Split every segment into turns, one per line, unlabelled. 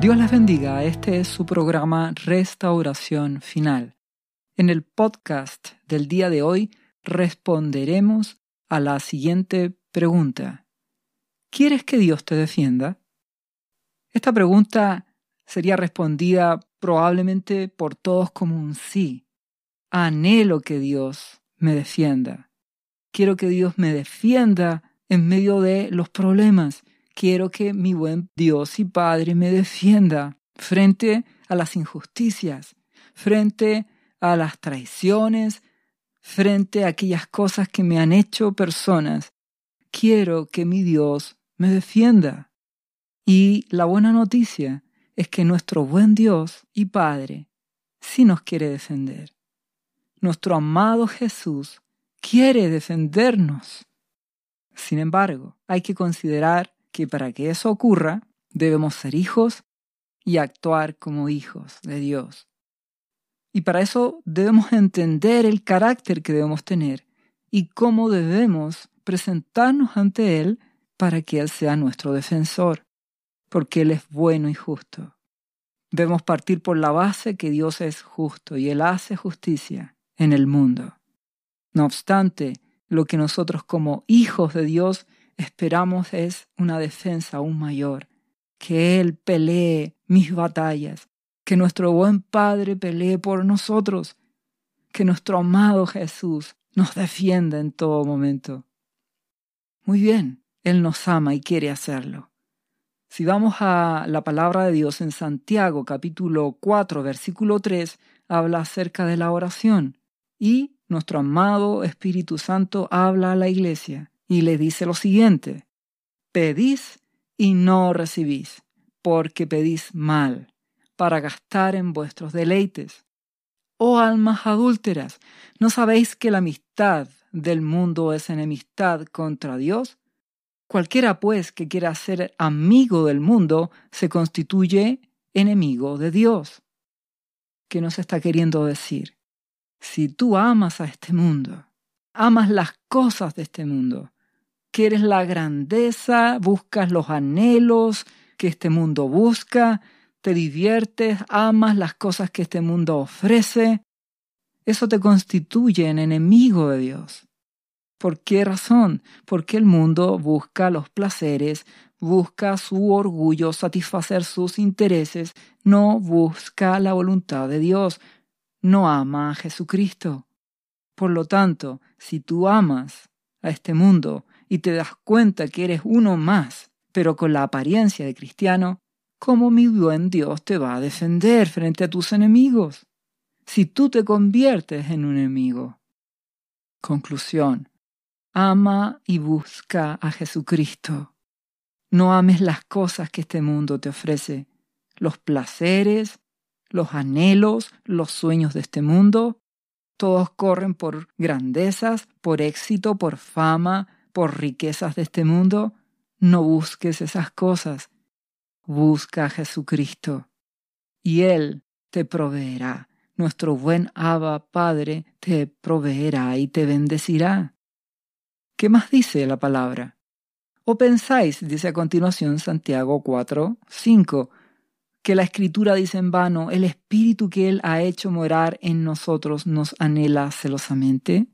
Dios les bendiga, este es su programa Restauración Final. En el podcast del día de hoy responderemos a la siguiente pregunta. ¿Quieres que Dios te defienda? Esta pregunta sería respondida probablemente por todos como un sí. Anhelo que Dios me defienda. Quiero que Dios me defienda en medio de los problemas quiero que mi buen Dios y Padre me defienda frente a las injusticias, frente a las traiciones, frente a aquellas cosas que me han hecho personas. Quiero que mi Dios me defienda. Y la buena noticia es que nuestro buen Dios y Padre sí nos quiere defender. Nuestro amado Jesús quiere defendernos. Sin embargo, hay que considerar que para que eso ocurra debemos ser hijos y actuar como hijos de Dios. Y para eso debemos entender el carácter que debemos tener y cómo debemos presentarnos ante Él para que Él sea nuestro defensor, porque Él es bueno y justo. Debemos partir por la base que Dios es justo y Él hace justicia en el mundo. No obstante, lo que nosotros como hijos de Dios esperamos es una defensa aún mayor, que Él pelee mis batallas, que nuestro buen Padre pelee por nosotros, que nuestro amado Jesús nos defienda en todo momento. Muy bien, Él nos ama y quiere hacerlo. Si vamos a la palabra de Dios en Santiago capítulo 4 versículo 3, habla acerca de la oración y nuestro amado Espíritu Santo habla a la iglesia y le dice lo siguiente, pedís y no recibís, porque pedís mal, para gastar en vuestros deleites. Oh almas adúlteras, ¿no sabéis que la amistad del mundo es enemistad contra Dios? Cualquiera, pues, que quiera ser amigo del mundo, se constituye enemigo de Dios. ¿Qué nos está queriendo decir? Si tú amas a este mundo, amas las cosas de este mundo, quieres la grandeza, buscas los anhelos que este mundo busca, te diviertes, amas las cosas que este mundo ofrece, eso te constituye en enemigo de Dios. ¿Por qué razón? Porque el mundo busca los placeres, busca su orgullo, satisfacer sus intereses, no busca la voluntad de Dios, no ama a Jesucristo. Por lo tanto, si tú amas a este mundo, y te das cuenta que eres uno más, pero con la apariencia de cristiano, ¿cómo mi buen Dios te va a defender frente a tus enemigos? Si tú te conviertes en un enemigo. Conclusión. Ama y busca a Jesucristo. No ames las cosas que este mundo te ofrece, los placeres, los anhelos, los sueños de este mundo. Todos corren por grandezas, por éxito, por fama, por riquezas de este mundo, no busques esas cosas. Busca a Jesucristo y Él te proveerá. Nuestro buen Abba Padre te proveerá y te bendecirá. ¿Qué más dice la palabra? ¿O pensáis, dice a continuación Santiago 4, 5, que la Escritura dice en vano, el Espíritu que Él ha hecho morar en nosotros nos anhela celosamente?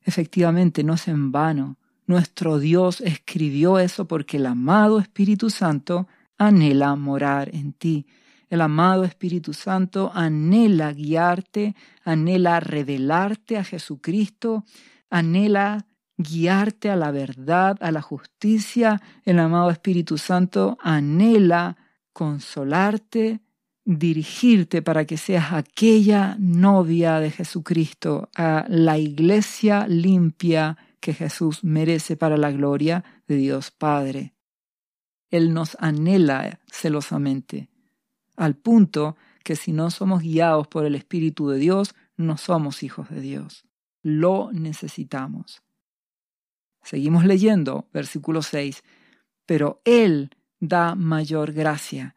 Efectivamente, no es en vano. Nuestro Dios escribió eso porque el amado Espíritu Santo anhela morar en ti. El amado Espíritu Santo anhela guiarte, anhela revelarte a Jesucristo, anhela guiarte a la verdad, a la justicia. El amado Espíritu Santo anhela consolarte, dirigirte para que seas aquella novia de Jesucristo, a la iglesia limpia que Jesús merece para la gloria de Dios Padre. Él nos anhela celosamente, al punto que si no somos guiados por el Espíritu de Dios, no somos hijos de Dios. Lo necesitamos. Seguimos leyendo, versículo 6. Pero Él da mayor gracia.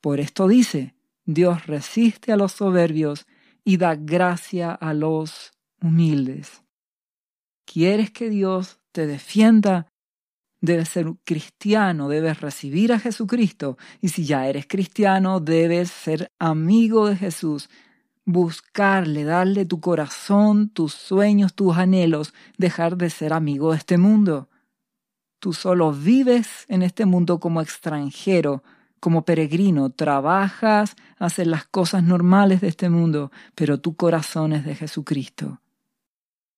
Por esto dice, Dios resiste a los soberbios y da gracia a los humildes. ¿Quieres que Dios te defienda? debes ser cristiano, debes recibir a Jesucristo. Y si ya eres cristiano, debes ser amigo de Jesús, buscarle, darle tu corazón, tus sueños, tus anhelos, dejar de ser amigo de este mundo. Tú solo vives en este mundo como extranjero, como peregrino, trabajas, haces las cosas normales de este mundo, pero tu corazón es de Jesucristo.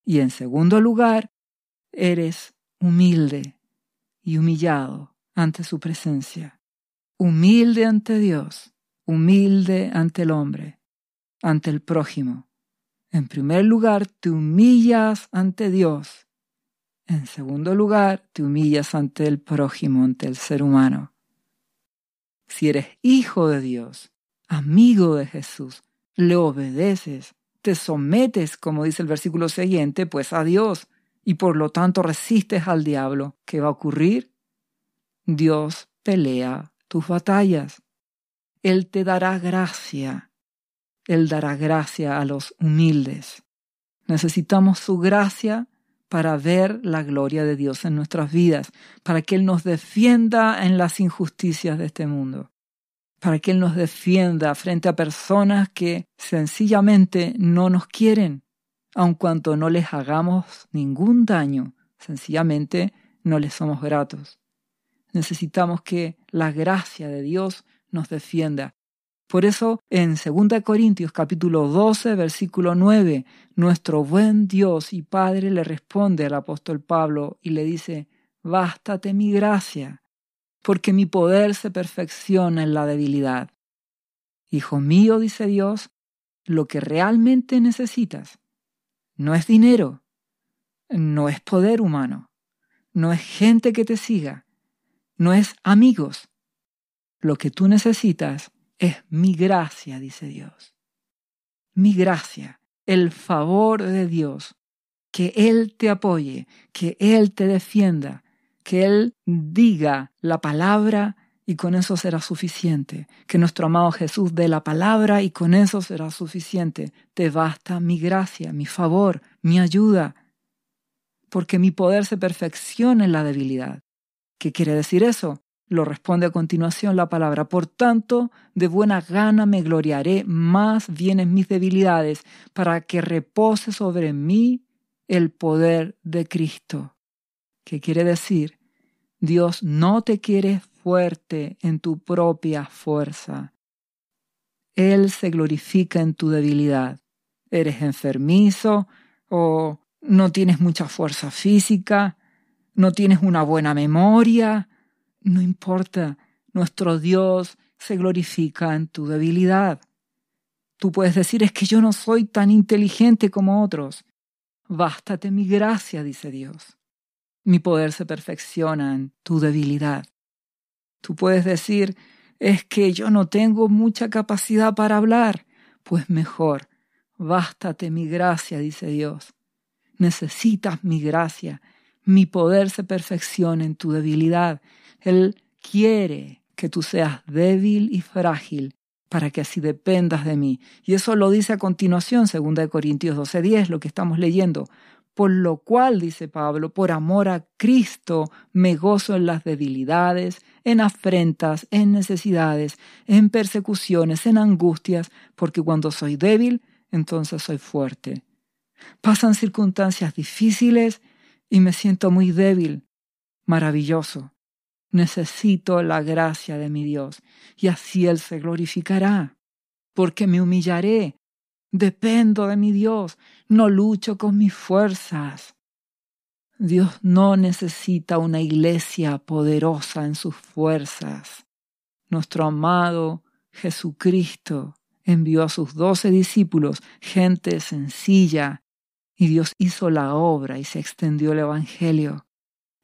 Y en segundo lugar, eres humilde y humillado ante su presencia. Humilde ante Dios, humilde ante el hombre, ante el prójimo. En primer lugar, te humillas ante Dios. En segundo lugar, te humillas ante el prójimo, ante el ser humano. Si eres hijo de Dios, amigo de Jesús, le obedeces, te sometes, como dice el versículo siguiente, pues a Dios, y por lo tanto resistes al diablo, ¿qué va a ocurrir? Dios pelea tus batallas. Él te dará gracia. Él dará gracia a los humildes. Necesitamos su gracia para ver la gloria de Dios en nuestras vidas, para que Él nos defienda en las injusticias de este mundo, para que Él nos defienda frente a personas que sencillamente no nos quieren, aun cuanto no les hagamos ningún daño, sencillamente no les somos gratos. Necesitamos que la gracia de Dios nos defienda. Por eso en 2 Corintios capítulo 12 versículo 9, nuestro buen Dios y Padre le responde al apóstol Pablo y le dice, Bástate mi gracia, porque mi poder se perfecciona en la debilidad. Hijo mío, dice Dios, lo que realmente necesitas no es dinero, no es poder humano, no es gente que te siga, no es amigos. Lo que tú necesitas es mi gracia, dice Dios. Mi gracia, el favor de Dios, que Él te apoye, que Él te defienda, que Él diga la palabra y con eso será suficiente. Que nuestro amado Jesús dé la palabra y con eso será suficiente. Te basta mi gracia, mi favor, mi ayuda, porque mi poder se perfecciona en la debilidad. ¿Qué quiere decir eso? Lo responde a continuación la palabra. Por tanto, de buena gana me gloriaré más bien en mis debilidades, para que repose sobre mí el poder de Cristo. ¿Qué quiere decir? Dios no te quiere fuerte en tu propia fuerza. Él se glorifica en tu debilidad. Eres enfermizo o no tienes mucha fuerza física, no tienes una buena memoria. No importa, nuestro Dios se glorifica en tu debilidad. Tú puedes decir es que yo no soy tan inteligente como otros. Bástate mi gracia, dice Dios. Mi poder se perfecciona en tu debilidad. Tú puedes decir, es que yo no tengo mucha capacidad para hablar. Pues mejor, bástate mi gracia, dice Dios. Necesitas mi gracia. Mi poder se perfecciona en tu debilidad. Él quiere que tú seas débil y frágil para que así dependas de mí. Y eso lo dice a continuación, 2 Corintios 12:10, lo que estamos leyendo. Por lo cual, dice Pablo, por amor a Cristo me gozo en las debilidades, en afrentas, en necesidades, en persecuciones, en angustias, porque cuando soy débil, entonces soy fuerte. Pasan circunstancias difíciles y me siento muy débil. Maravilloso. Necesito la gracia de mi Dios y así Él se glorificará, porque me humillaré Dependo de mi Dios, no lucho con mis fuerzas. Dios no necesita una iglesia poderosa en sus fuerzas. Nuestro amado Jesucristo envió a sus doce discípulos, gente sencilla, y Dios hizo la obra y se extendió el Evangelio.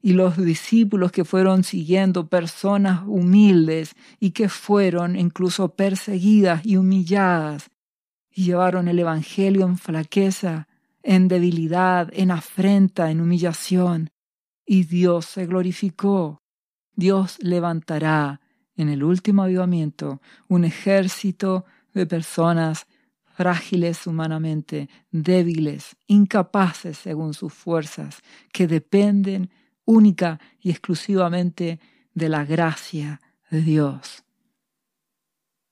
Y los discípulos que fueron siguiendo personas humildes y que fueron incluso perseguidas y humilladas, y llevaron el Evangelio en flaqueza, en debilidad, en afrenta, en humillación. Y Dios se glorificó. Dios levantará en el último avivamiento un ejército de personas frágiles humanamente, débiles, incapaces según sus fuerzas, que dependen única y exclusivamente de la gracia de Dios.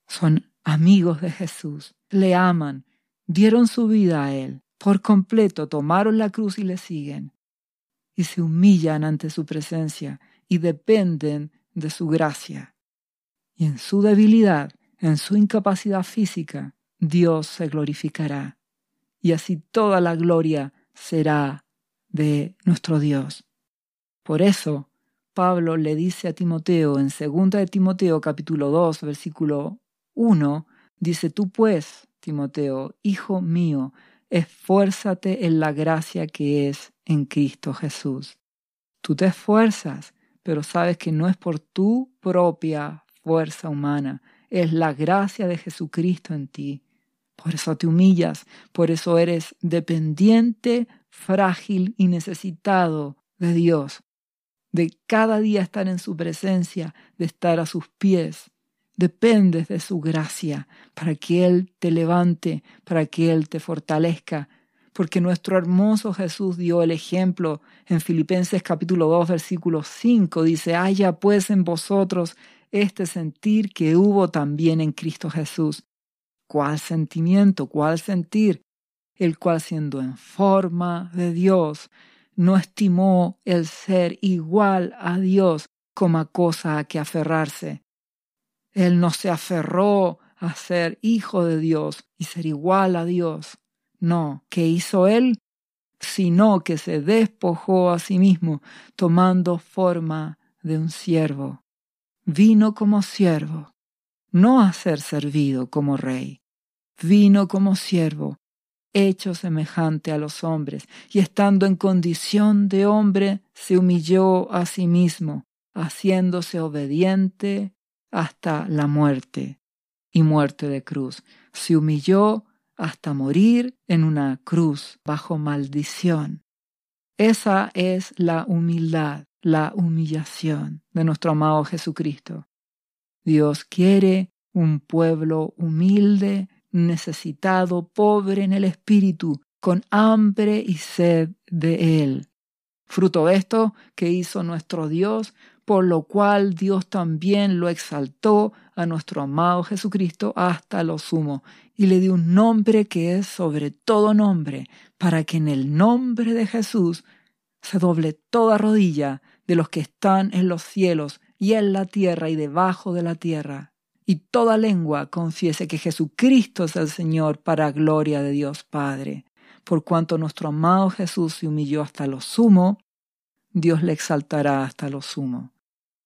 Son amigos de Jesús, le aman, dieron su vida a Él, por completo tomaron la cruz y le siguen, y se humillan ante su presencia y dependen de su gracia. Y en su debilidad, en su incapacidad física, Dios se glorificará, y así toda la gloria será de nuestro Dios. Por eso, Pablo le dice a Timoteo en 2 de Timoteo capítulo 2 versículo 1, dice, tú pues, Timoteo, hijo mío, esfuérzate en la gracia que es en Cristo Jesús. Tú te esfuerzas, pero sabes que no es por tu propia fuerza humana, es la gracia de Jesucristo en ti. Por eso te humillas, por eso eres dependiente, frágil y necesitado de Dios, de cada día estar en su presencia, de estar a sus pies. Dependes de su gracia para que Él te levante, para que Él te fortalezca, porque nuestro hermoso Jesús dio el ejemplo en Filipenses capítulo 2 versículo 5, dice, haya pues en vosotros este sentir que hubo también en Cristo Jesús. ¿Cuál sentimiento? ¿Cuál sentir? El cual siendo en forma de Dios, no estimó el ser igual a Dios como cosa a que aferrarse. Él no se aferró a ser hijo de Dios y ser igual a Dios, no, ¿qué hizo él? Sino que se despojó a sí mismo, tomando forma de un siervo. Vino como siervo, no a ser servido como rey. Vino como siervo, hecho semejante a los hombres, y estando en condición de hombre, se humilló a sí mismo, haciéndose obediente hasta la muerte y muerte de cruz. Se humilló hasta morir en una cruz bajo maldición. Esa es la humildad, la humillación de nuestro amado Jesucristo. Dios quiere un pueblo humilde, necesitado, pobre en el espíritu, con hambre y sed de Él. Fruto de esto que hizo nuestro Dios, por lo cual Dios también lo exaltó a nuestro amado Jesucristo hasta lo sumo, y le dio un nombre que es sobre todo nombre, para que en el nombre de Jesús se doble toda rodilla de los que están en los cielos y en la tierra y debajo de la tierra, y toda lengua confiese que Jesucristo es el Señor para gloria de Dios Padre. Por cuanto nuestro amado Jesús se humilló hasta lo sumo, Dios le exaltará hasta lo sumo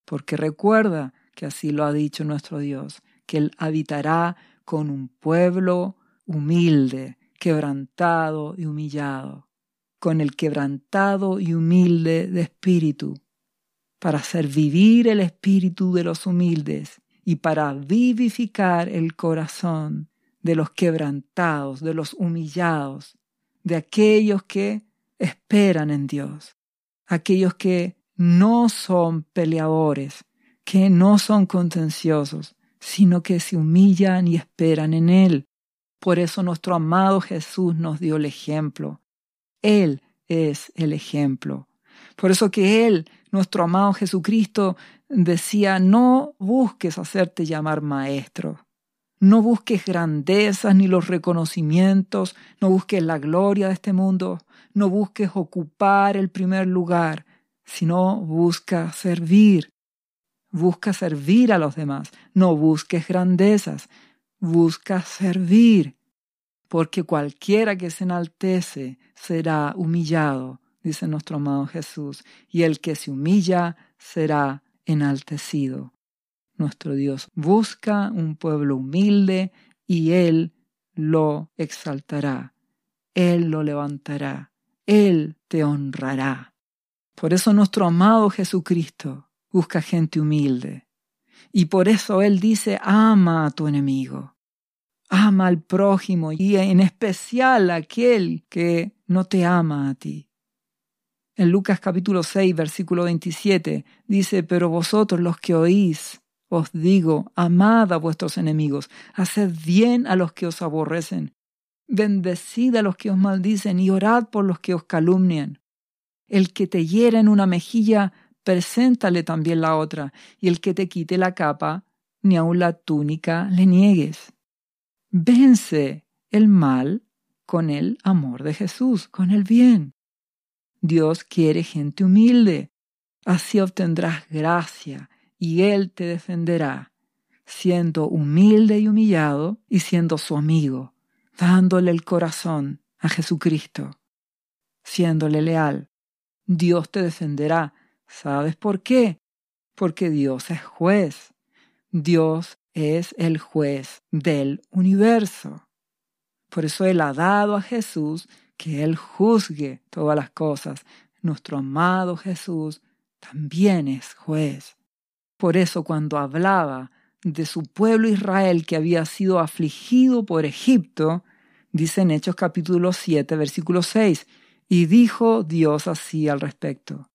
porque recuerda que así lo ha dicho nuestro Dios, que Él habitará con un pueblo humilde, quebrantado y humillado, con el quebrantado y humilde de espíritu, para hacer vivir el espíritu de los humildes y para vivificar el corazón de los quebrantados, de los humillados, de aquellos que esperan en Dios, aquellos que no son peleadores, que no son contenciosos, sino que se humillan y esperan en Él. Por eso nuestro amado Jesús nos dio el ejemplo. Él es el ejemplo. Por eso que Él, nuestro amado Jesucristo, decía, no busques hacerte llamar maestro, no busques grandezas ni los reconocimientos, no busques la gloria de este mundo, no busques ocupar el primer lugar, sino busca servir. Busca servir a los demás. No busques grandezas. Busca servir. Porque cualquiera que se enaltece será humillado, dice nuestro amado Jesús, y el que se humilla será enaltecido. Nuestro Dios busca un pueblo humilde y Él lo exaltará, Él lo levantará, Él te honrará. Por eso nuestro amado Jesucristo busca gente humilde. Y por eso Él dice, ama a tu enemigo, ama al prójimo y en especial a aquel que no te ama a ti. En Lucas capítulo 6, versículo 27 dice, pero vosotros los que oís, os digo, amad a vuestros enemigos, haced bien a los que os aborrecen, bendecid a los que os maldicen y orad por los que os calumnian El que te hiera en una mejilla, preséntale también la otra, y el que te quite la capa, ni aun la túnica le niegues. Vence el mal con el amor de Jesús, con el bien. Dios quiere gente humilde. Así obtendrás gracia y Él te defenderá, siendo humilde y humillado y siendo su amigo, dándole el corazón a Jesucristo, siéndole leal. Dios te defenderá. ¿Sabes por qué? Porque Dios es juez. Dios es el juez del universo. Por eso Él ha dado a Jesús que Él juzgue todas las cosas. Nuestro amado Jesús también es juez. Por eso cuando hablaba de su pueblo Israel que había sido afligido por Egipto, dice en Hechos capítulo 7, versículo 6, y dijo Dios así al respecto,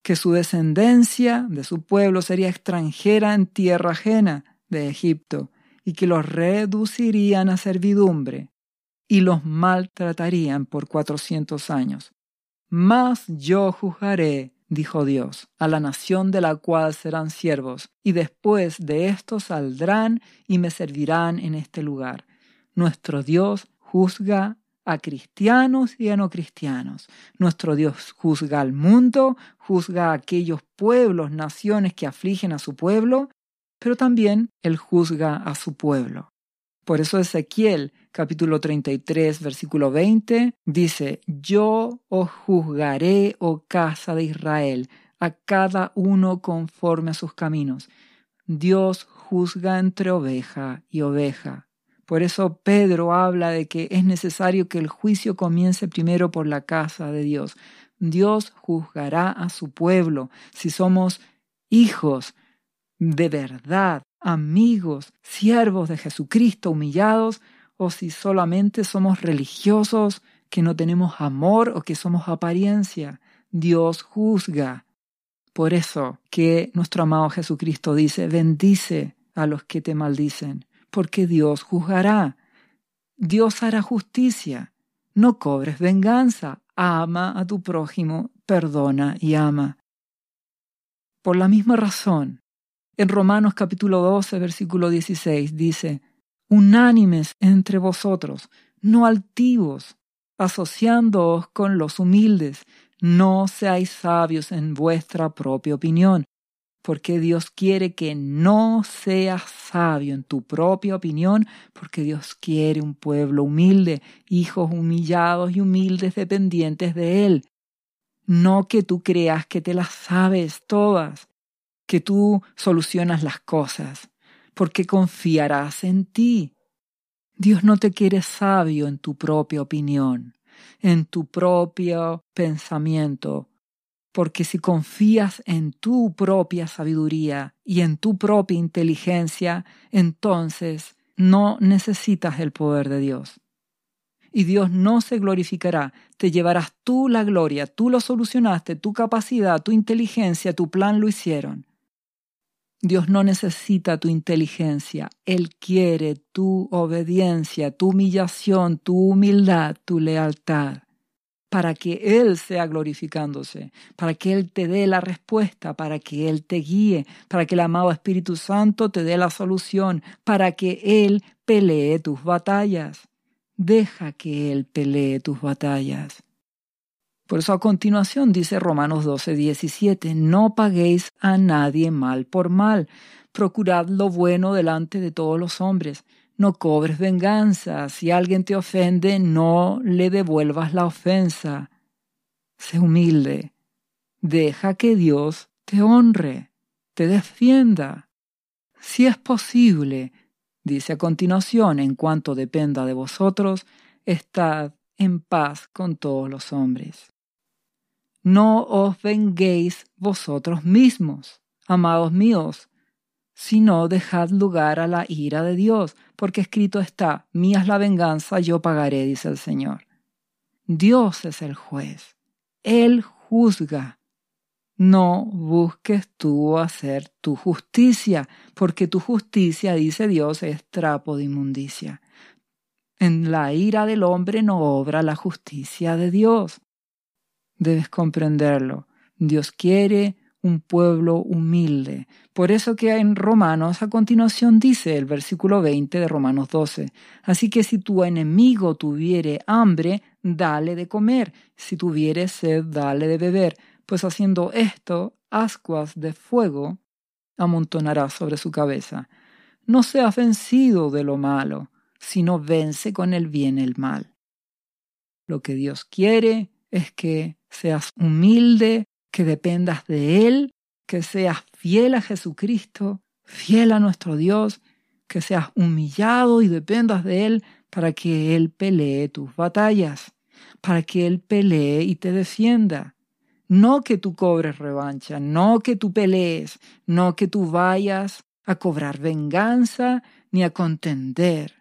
que su descendencia de su pueblo sería extranjera en tierra ajena de Egipto, y que los reducirían a servidumbre, y los maltratarían por cuatrocientos años. Mas yo juzgaré, dijo Dios, a la nación de la cual serán siervos, y después de esto saldrán y me servirán en este lugar. Nuestro Dios juzga a cristianos y a no cristianos. Nuestro Dios juzga al mundo, juzga a aquellos pueblos, naciones que afligen a su pueblo, pero también Él juzga a su pueblo. Por eso Ezequiel capítulo 33 versículo 20 dice, Yo os juzgaré, oh casa de Israel, a cada uno conforme a sus caminos. Dios juzga entre oveja y oveja. Por eso Pedro habla de que es necesario que el juicio comience primero por la casa de Dios. Dios juzgará a su pueblo si somos hijos de verdad, amigos, siervos de Jesucristo, humillados, o si solamente somos religiosos, que no tenemos amor o que somos apariencia. Dios juzga. Por eso que nuestro amado Jesucristo dice, bendice a los que te maldicen, porque Dios juzgará. Dios hará justicia. No cobres venganza. Ama a tu prójimo, perdona y ama. Por la misma razón, en Romanos capítulo 12, versículo 16 dice, unánimes entre vosotros, no altivos, asociándoos con los humildes, no seáis sabios en vuestra propia opinión, porque Dios quiere que no seas sabio en tu propia opinión, porque Dios quiere un pueblo humilde, hijos humillados y humildes dependientes de Él. No que tú creas que te las sabes todas, que tú solucionas las cosas, porque confiarás en ti. Dios no te quiere sabio en tu propia opinión, en tu propio pensamiento, porque si confías en tu propia sabiduría y en tu propia inteligencia, entonces no necesitas el poder de Dios. Y Dios no se glorificará, te llevarás tú la gloria, tú lo solucionaste, tu capacidad, tu inteligencia, tu plan lo hicieron. Dios no necesita tu inteligencia, Él quiere tu obediencia, tu humillación, tu humildad, tu lealtad, para que Él sea glorificándose, para que Él te dé la respuesta, para que Él te guíe, para que el amado Espíritu Santo te dé la solución, para que Él pelee tus batallas. Deja que Él pelee tus batallas. Por eso a continuación dice Romanos 12, 17, no paguéis a nadie mal por mal, procurad lo bueno delante de todos los hombres, no cobres venganza, si alguien te ofende, no le devuelvas la ofensa. Sé humilde, deja que Dios te honre, te defienda. Si es posible, dice a continuación, en cuanto dependa de vosotros, estad en paz con todos los hombres. No os venguéis vosotros mismos, amados míos, sino dejad lugar a la ira de Dios, porque escrito está, mía es la venganza, yo pagaré, dice el Señor. Dios es el juez, Él juzga. No busques tú hacer tu justicia, porque tu justicia, dice Dios, es trapo de inmundicia. En la ira del hombre no obra la justicia de Dios. debes comprenderlo. Dios quiere un pueblo humilde. Por eso que en Romanos a continuación dice el versículo 20 de Romanos 12, así que si tu enemigo tuviere hambre, dale de comer, si tuviere sed, dale de beber, pues haciendo esto, ascuas de fuego amontonará sobre su cabeza. No seas vencido de lo malo, sino vence con el bien el mal. Lo que Dios quiere es que seas humilde, que dependas de Él, que seas fiel a Jesucristo, fiel a nuestro Dios, que seas humillado y dependas de Él para que Él pelee tus batallas, para que Él pelee y te defienda. No que tú cobres revancha, no que tú pelees, no que tú vayas a cobrar venganza ni a contender,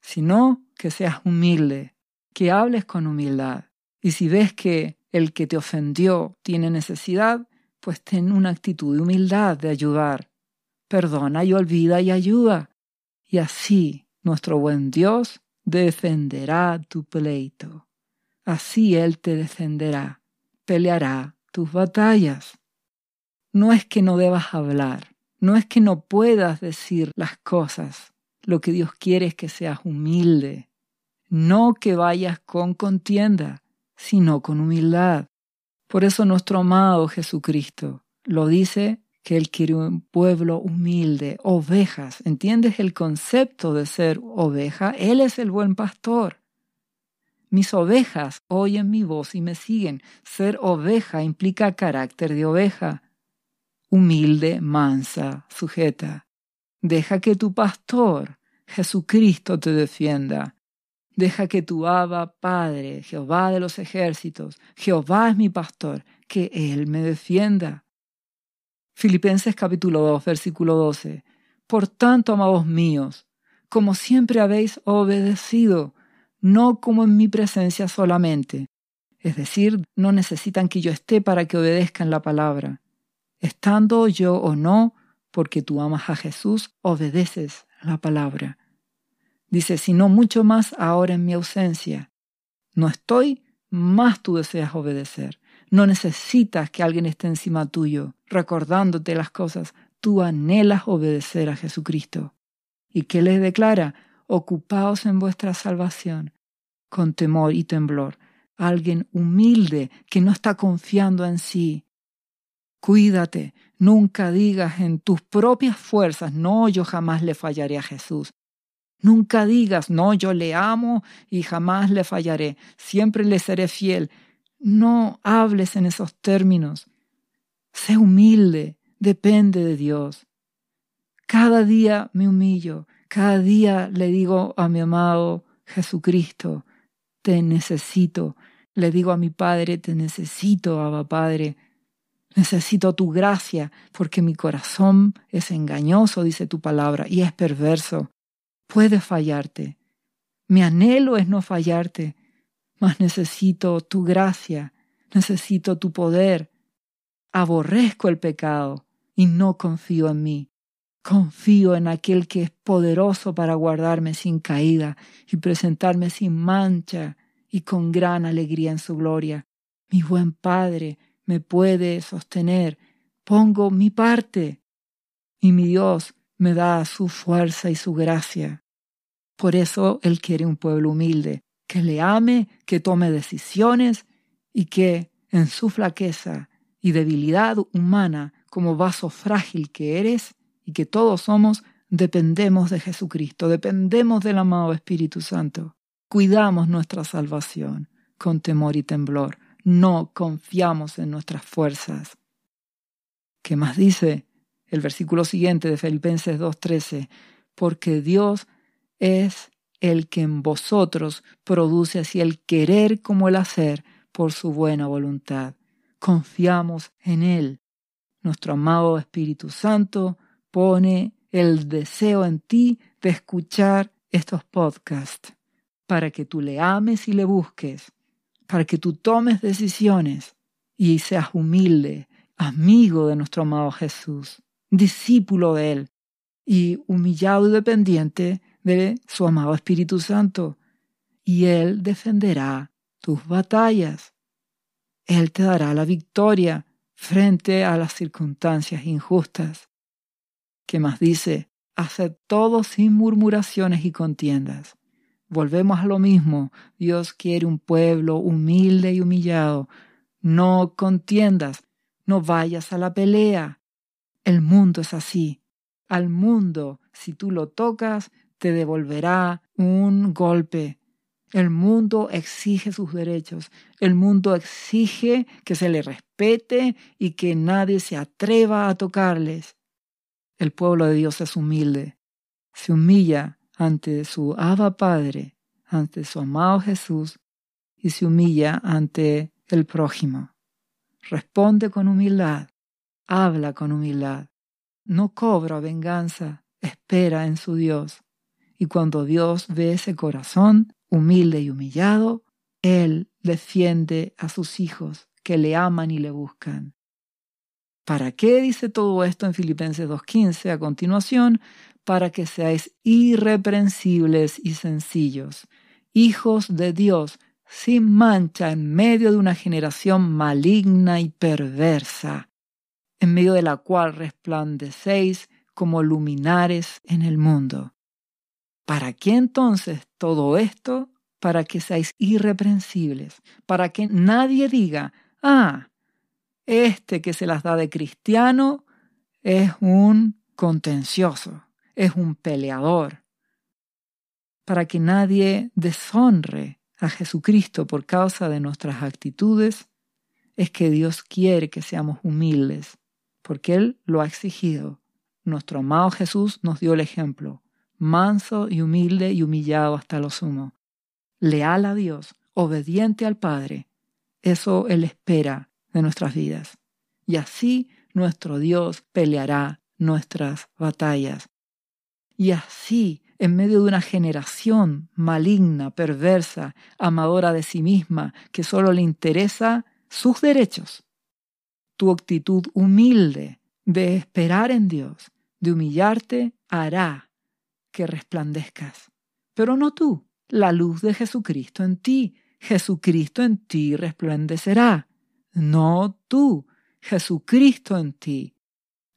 sino que seas humilde, que hables con humildad. Y si ves que el que te ofendió tiene necesidad, pues ten una actitud de humildad de ayudar. Perdona y olvida y ayuda. Y así nuestro buen Dios defenderá tu pleito. Así Él te defenderá, peleará tus batallas. No es que no debas hablar, no es que no puedas decir las cosas. Lo que Dios quiere es que seas humilde, no que vayas con contienda, sino con humildad. Por eso nuestro amado Jesucristo lo dice que Él quiere un pueblo humilde, ovejas. ¿Entiendes el concepto de ser oveja? Él es el buen pastor. Mis ovejas oyen mi voz y me siguen. Ser oveja implica carácter de oveja. Humilde, mansa, sujeta. Deja que tu pastor, Jesucristo, te defienda. Deja que tu Abba, Padre, Jehová de los ejércitos, Jehová es mi pastor, que Él me defienda. Filipenses capítulo 2, versículo 12. Por tanto, amados míos, como siempre habéis obedecido, no como en mi presencia solamente. Es decir, no necesitan que yo esté para que obedezcan la palabra. Estando yo o no, porque tú amas a Jesús, obedeces la palabra. Dice, sino mucho más ahora en mi ausencia. No estoy, más tú deseas obedecer. No necesitas que alguien esté encima tuyo, recordándote las cosas. Tú anhelas obedecer a Jesucristo. ¿Y qué les declara? Ocupaos en vuestra salvación, con temor y temblor. Alguien humilde que no está confiando en sí. Cuídate, nunca digas en tus propias fuerzas, no, yo jamás le fallaré a Jesús. Nunca digas, no, yo le amo y jamás le fallaré, siempre le seré fiel. No hables en esos términos. Sé humilde, depende de Dios. Cada día me humillo, cada día le digo a mi amado Jesucristo, te necesito. Le digo a mi Padre, te necesito, Abba Padre. Necesito tu gracia, porque mi corazón es engañoso, dice tu palabra, y es perverso puede fallarte. Mi anhelo es no fallarte, mas necesito tu gracia, necesito tu poder. Aborrezco el pecado y no confío en mí. Confío en aquel que es poderoso para guardarme sin caída y presentarme sin mancha y con gran alegría en su gloria. Mi buen Padre me puede sostener. Pongo mi parte y mi Dios me da su fuerza y su gracia. Por eso Él quiere un pueblo humilde, que le ame, que tome decisiones y que en su flaqueza y debilidad humana, como vaso frágil que eres y que todos somos, dependemos de Jesucristo, dependemos del amado Espíritu Santo. Cuidamos nuestra salvación con temor y temblor, no confiamos en nuestras fuerzas. ¿Qué más dice el versículo siguiente de Filipenses 2.13? Porque Dios es el que en vosotros produce así el querer como el hacer por su buena voluntad. Confiamos en Él. Nuestro amado Espíritu Santo pone el deseo en ti de escuchar estos podcasts para que tú le ames y le busques, para que tú tomes decisiones y seas humilde, amigo de nuestro amado Jesús, discípulo de Él y humillado y dependiente de su amado Espíritu Santo, y Él defenderá tus batallas. Él te dará la victoria frente a las circunstancias injustas. ¿Qué más dice? Haced todo sin murmuraciones y contiendas. Volvemos a lo mismo. Dios quiere un pueblo humilde y humillado. No contiendas, no vayas a la pelea. El mundo es así. Al mundo, si tú lo tocas, te devolverá un golpe. El mundo exige sus derechos. El mundo exige que se le respete y que nadie se atreva a tocarles. El pueblo de Dios es humilde. Se humilla ante su Abba Padre, ante su amado Jesús y se humilla ante el prójimo. Responde con humildad, habla con humildad, no cobra venganza, espera en su Dios. Y cuando Dios ve ese corazón humilde y humillado, Él defiende a sus hijos que le aman y le buscan. ¿Para qué dice todo esto en Filipenses 2.15 a continuación? Para que seáis irreprensibles y sencillos, hijos de Dios, sin mancha en medio de una generación maligna y perversa, en medio de la cual resplandecéis como luminares en el mundo. ¿Para qué entonces todo esto? Para que seáis irreprensibles, para que nadie diga, ah, este que se las da de cristiano es un contencioso, es un peleador, para que nadie deshonre a Jesucristo por causa de nuestras actitudes, es que Dios quiere que seamos humildes, porque Él lo ha exigido. Nuestro amado Jesús nos dio el ejemplo, manso y humilde y humillado hasta lo sumo, leal a Dios, obediente al Padre. Eso Él espera de nuestras vidas. Y así nuestro Dios peleará nuestras batallas. Y así, en medio de una generación maligna, perversa, amadora de sí misma, que solo le interesa sus derechos, tu actitud humilde de esperar en Dios, de humillarte, hará que resplandezcas. Pero no tú, la luz de Jesucristo en ti. Jesucristo en ti resplandecerá no tú, Jesucristo en ti.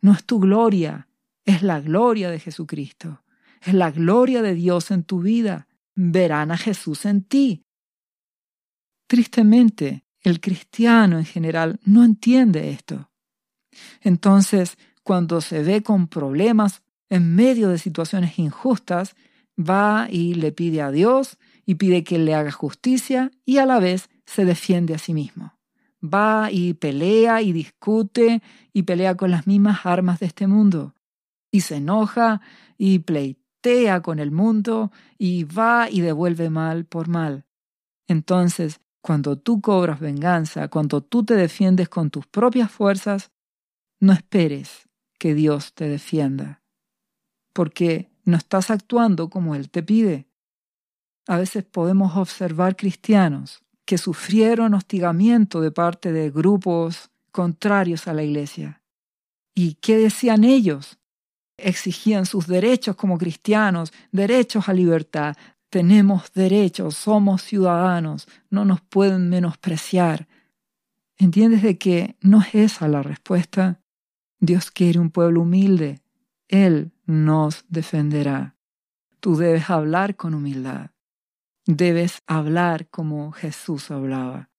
No es tu gloria, es la gloria de Jesucristo. Es la gloria de Dios en tu vida. Verán a Jesús en ti. Tristemente, el cristiano en general no entiende esto. Entonces, cuando se ve con problemas en medio de situaciones injustas, va y le pide a Dios y pide que le haga justicia y a la vez se defiende a sí mismo va y pelea y discute y pelea con las mismas armas de este mundo. Y se enoja y pleitea con el mundo y va y devuelve mal por mal. Entonces, cuando tú cobras venganza, cuando tú te defiendes con tus propias fuerzas, no esperes que Dios te defienda, porque no estás actuando como Él te pide. A veces podemos observar cristianos que sufrieron hostigamiento de parte de grupos contrarios a la Iglesia. ¿Y qué decían ellos? Exigían sus derechos como cristianos, derechos a libertad. Tenemos derechos, somos ciudadanos, no nos pueden menospreciar. ¿Entiendes de que no es esa la respuesta? Dios quiere un pueblo humilde. Él nos defenderá. Tú debes hablar con humildad. Debes hablar como Jesús hablaba.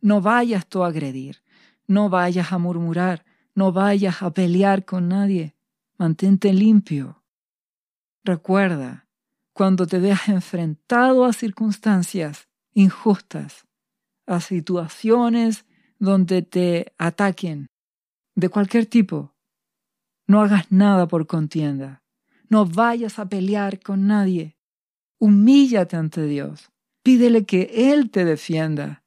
No vayas tú a agredir, no vayas a murmurar, no vayas a pelear con nadie. Mantente limpio. Recuerda, cuando te veas enfrentado a circunstancias injustas, a situaciones donde te ataquen de cualquier tipo, no hagas nada por contienda. No vayas a pelear con nadie. Humíllate ante Dios. Pídele que Él te defienda.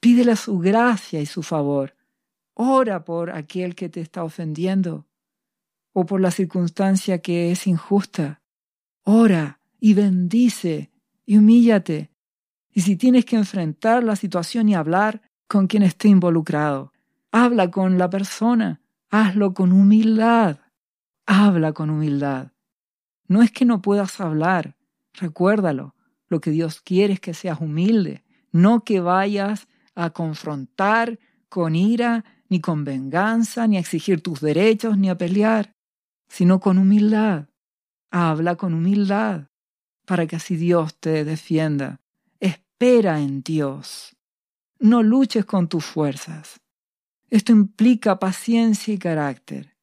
Pídele su gracia y su favor. Ora por aquel que te está ofendiendo o por la circunstancia que es injusta. Ora y bendice y humíllate. Y si tienes que enfrentar la situación y hablar con quien esté involucrado, habla con la persona, hazlo con humildad. Habla con humildad. No es que no puedas hablar, Recuérdalo, lo que Dios quiere es que seas humilde, no que vayas a confrontar con ira, ni con venganza, ni a exigir tus derechos, ni a pelear, sino con humildad. Habla con humildad para que así Dios te defienda. Espera en Dios. No luches con tus fuerzas. Esto implica paciencia y carácter.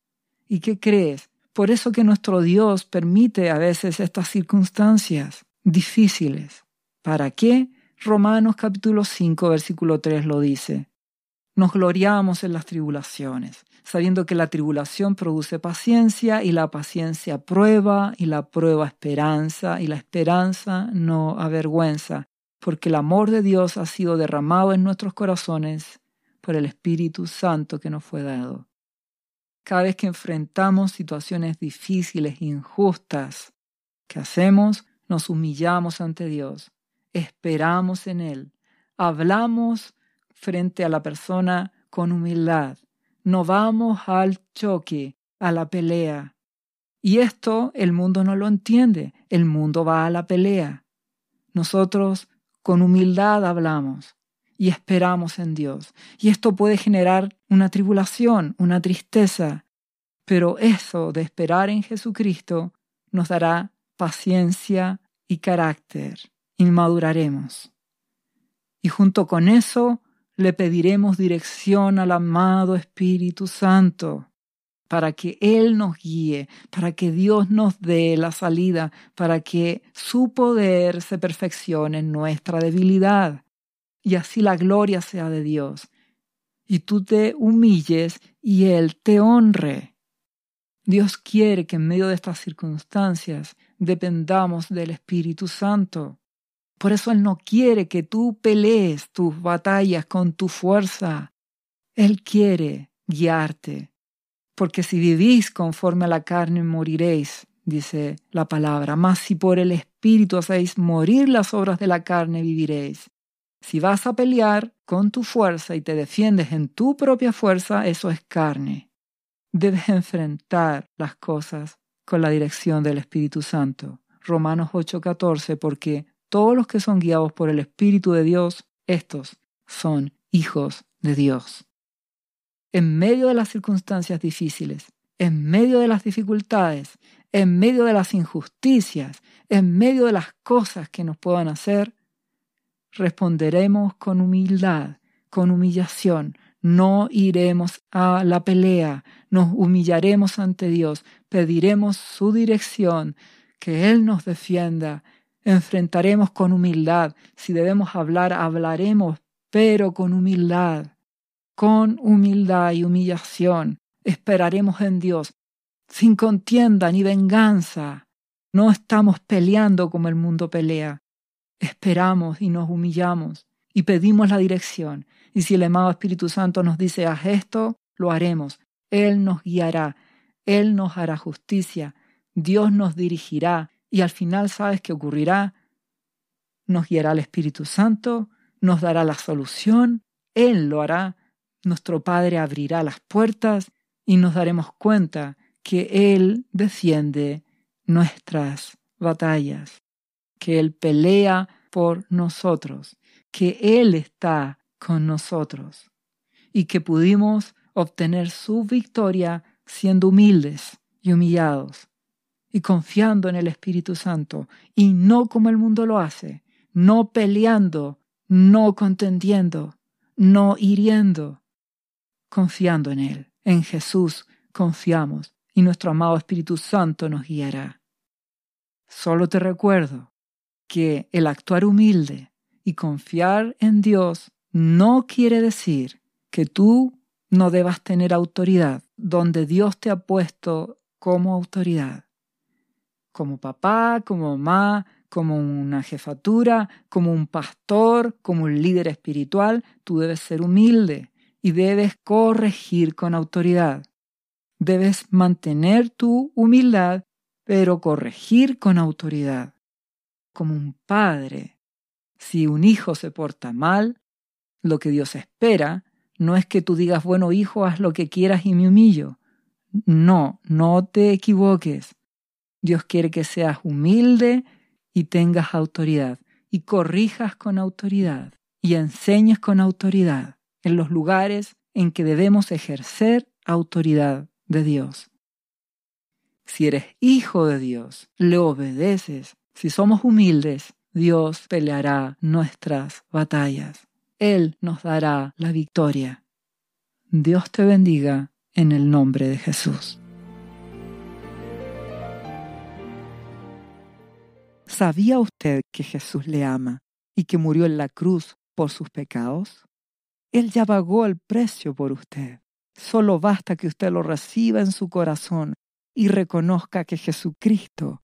¿Y qué crees? Por eso que nuestro Dios permite a veces estas circunstancias difíciles. ¿Para qué? Romanos capítulo 5 versículo 3 lo dice. Nos gloriamos en las tribulaciones, sabiendo que la tribulación produce paciencia y la paciencia prueba y la prueba esperanza y la esperanza no avergüenza, porque el amor de Dios ha sido derramado en nuestros corazones por el Espíritu Santo que nos fue dado. Cada vez que enfrentamos situaciones difíciles, injustas, ¿qué hacemos? Nos humillamos ante Dios, esperamos en Él, hablamos frente a la persona con humildad, no vamos al choque, a la pelea. Y esto el mundo no lo entiende, el mundo va a la pelea. Nosotros con humildad hablamos y esperamos en Dios. Y esto puede generar una tribulación, una tristeza, pero eso de esperar en Jesucristo nos dará paciencia y carácter y. Y junto con eso le pediremos dirección al amado Espíritu Santo para que Él nos guíe, para que Dios nos dé la salida, para que su poder se perfeccione en nuestra debilidad y así la gloria sea de Dios. Y tú te humilles y Él te honre. Dios quiere que en medio de estas circunstancias dependamos del Espíritu Santo. Por eso Él no quiere que tú pelees tus batallas con tu fuerza. Él quiere guiarte. Porque si vivís conforme a la carne moriréis, dice la palabra. Mas si por el Espíritu hacéis morir las obras de la carne, viviréis. Si vas a pelear con tu fuerza y te defiendes en tu propia fuerza, eso es carne. Debes enfrentar las cosas con la dirección del Espíritu Santo. Romanos 8:14, porque todos los que son guiados por el Espíritu de Dios, estos son hijos de Dios. En medio de las circunstancias difíciles, en medio de las dificultades, en medio de las injusticias, en medio de las cosas que nos puedan hacer, responderemos con humildad, con humillación. No iremos a la pelea, nos humillaremos ante Dios, pediremos su dirección, que Él nos defienda enfrentaremos con humildad. Si debemos hablar, hablaremos, pero con humildad. Con humildad y humillación. Esperaremos en Dios, sin contienda ni venganza. No estamos peleando como el mundo pelea. Esperamos y nos humillamos y pedimos la dirección. Y si el amado Espíritu Santo nos dice, haz esto, lo haremos. Él nos guiará, Él nos hará justicia, Dios nos dirigirá y al final, ¿sabes qué ocurrirá? Nos guiará el Espíritu Santo, nos dará la solución, Él lo hará, nuestro Padre abrirá las puertas y nos daremos cuenta que Él defiende nuestras batallas, que Él pelea por nosotros, que Él está con nosotros y que pudimos obtener su victoria siendo humildes y humillados y confiando en el Espíritu Santo y no como el mundo lo hace, no peleando, no contendiendo, no hiriendo, confiando en Él. En Jesús confiamos y nuestro amado Espíritu Santo nos guiará. Solo te recuerdo que el actuar humilde y confiar en Dios no quiere decir que tú no debas tener autoridad donde Dios te ha puesto como autoridad como papá, como mamá, como una jefatura, como un pastor, como un líder espiritual, tú debes ser humilde y debes corregir con autoridad. Debes mantener tu humildad, pero corregir con autoridad. Como un padre, si un hijo se porta mal, lo que Dios espera no es que tú digas, bueno hijo, haz lo que quieras y me humillo. No, no te equivoques. Dios quiere que seas humilde y tengas autoridad y corrijas con autoridad y enseñes con autoridad en los lugares en que debemos ejercer autoridad de Dios. Si eres hijo de Dios, le obedeces. Si somos humildes, Dios peleará nuestras batallas. Él nos dará la victoria. Dios te bendiga en el nombre de Jesús. ¿Sabía usted que Jesús le ama y que murió en la cruz por sus pecados? Él ya pagó el precio por usted. Solo basta que usted lo reciba en su corazón y reconozca que Jesucristo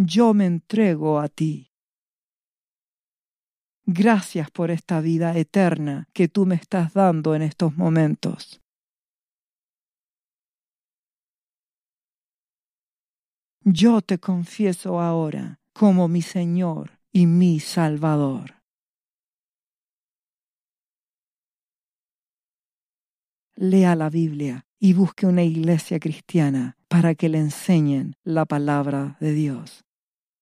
Yo me entrego a ti. Gracias por esta vida eterna que tú me estás dando en estos momentos. Yo te confieso ahora como mi Señor y mi Salvador. Lea la Biblia y busque una iglesia cristiana para que le enseñen la palabra de Dios.